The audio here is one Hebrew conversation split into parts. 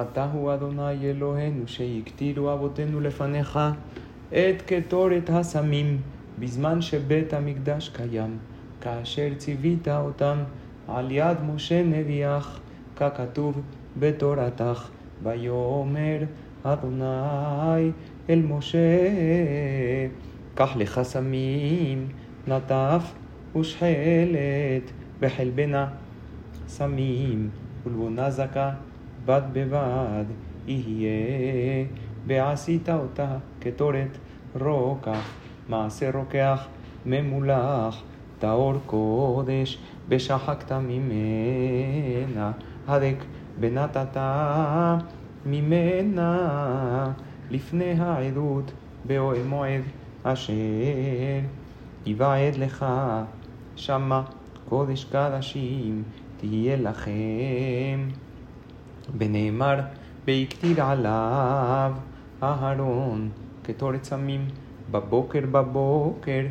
אתה הוא אדוני אלוהינו שהקטירו אבותינו לפניך את קטורת הסמים בזמן שבית המקדש קיים, כאשר ציווית אותם על יד משה נביאך, ככתוב בתורתך, ויאמר אדוני אל משה, קח לך סמים, נטף ושחלת, בחלבנה סמים, ולבונה זכה בד בבד יהיה, ועשית אותה קטורת רוקח, מעשה רוקח ממולח, טהור קודש, ושחקת ממנה, הדק ונתת ממנה לפני העדות באוהל מועד אשר יבעד לך שמה קודש קדשים תהיה לכם. ונאמר והקטיר עליו אהרון קטורת סמים בבוקר בבוקר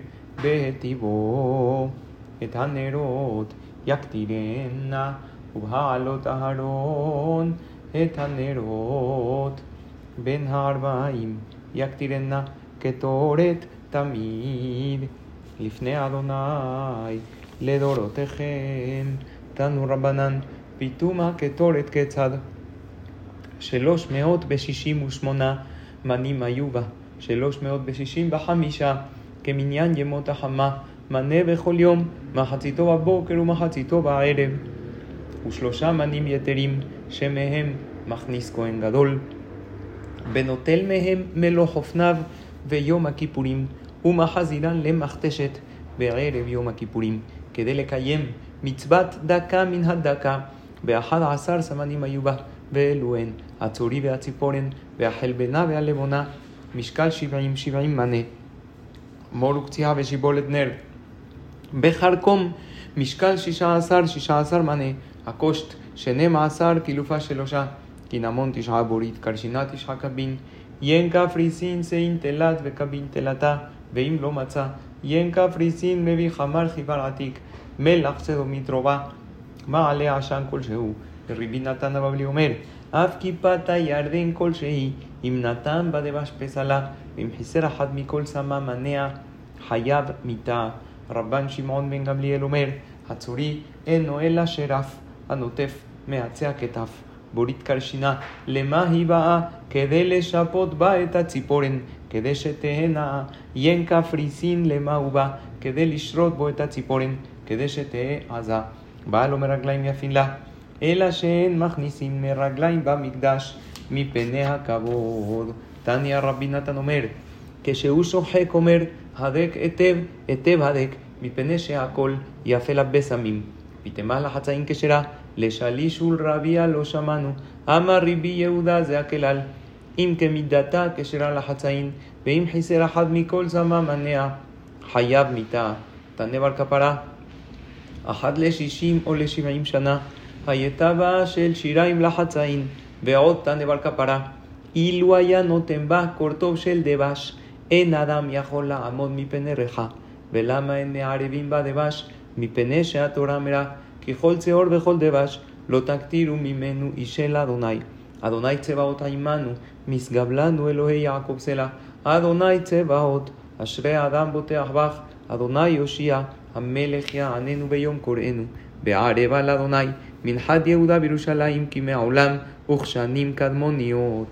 בהטיבו. את הנרות יקטירנה ובהעלות אהרון את הנרות בין הארבעים יקטירנה קטורת תמיד. לפני אדוני לדורותיכם תנו רבנן פיתומה קטורת כיצד? שלוש מאות בשישים ושמונה מנים היו בה. שלוש מאות בשישים וחמישה כמניין ימות החמה מנה בכל יום מחציתו בבוקר ומחציתו בערב. ושלושה מנים יתרים שמהם מכניס כהן גדול. ונוטל מהם מלוך אופניו ויום הכיפורים ומחזירן למכתשת בערב יום הכיפורים כדי לקיים מצוות דקה מן הדקה ואחד עשר סמנים היו בה ואלו הן הצורי והציפורן והחלבנה והלבונה משקל שבעים שבעים מנה. מור וקציעה ושיבולת נר. בחרקום משקל שישה עשר שישה עשר מנה. הקושט שנים עשר קילופה שלושה. קינמון תשעה בורית קרשינה תשעה קבין. ין קפריסין שאין תלת וקבין תלתה. ואם לא מצא ין קפריסין מביא חמר חיבר עתיק. מלח צדומית רובה מעלה עשן כלשהו? ורבי נתן הבבלי אומר אף כיפת הירדן כלשהי אם נתן בדבש פסלה ואם חיסר אחד מכל סמה מנע חייב מיתה. רבן שמעון בן גמליאל אומר הצורי אינו אלא שרף הנוטף מעצי הכתף בורית קרשינה למה היא באה? כדי לשפות בה את הציפורן כדי שתהנה. ין קפריסין למה הוא בא? כדי לשרות בו את הציפורן כדי שתהא עזה באה לו מרגליים יפין לה אלא שאין מכניסים מרגליים במקדש מפני הכבוד. תניא רבי נתן אומר, כשהוא שוחק אומר, הדק היטב, היטב הדק, מפני שהכל יפה לה בסמים. פיתמה לחצאים כשרה, לשליש ולרביע לא שמענו. אמר רבי יהודה זה הכלל. אם כמידתה כשרה לחצאים, ואם חיסר אחד מכל זמה מנע, חייב מיתה. תנה בר כפרה, אחת לשישים או לשבעים שנה, הייתה בה של שיריים לחצאין, ועוד תנא בר כפרה. אילו היה נותן בה קורטוב של דבש, אין אדם יכול לעמוד מפני ריחה. ולמה אין מערבים בה דבש? מפני שהתורה אמרה, כי כל צהור וכל דבש, לא תקטירו ממנו אישי לאדוני. אדוני צבאות עמנו, משגב לנו אלוהי יעקב סלע. אדוני צבאות, אשרי האדם בוטח בך, אדוני יושיע, המלך יעננו ביום קוראנו. בערב על אדוני, מנחת יהודה בירושלים, כי מעולם וכשנים קדמוניות.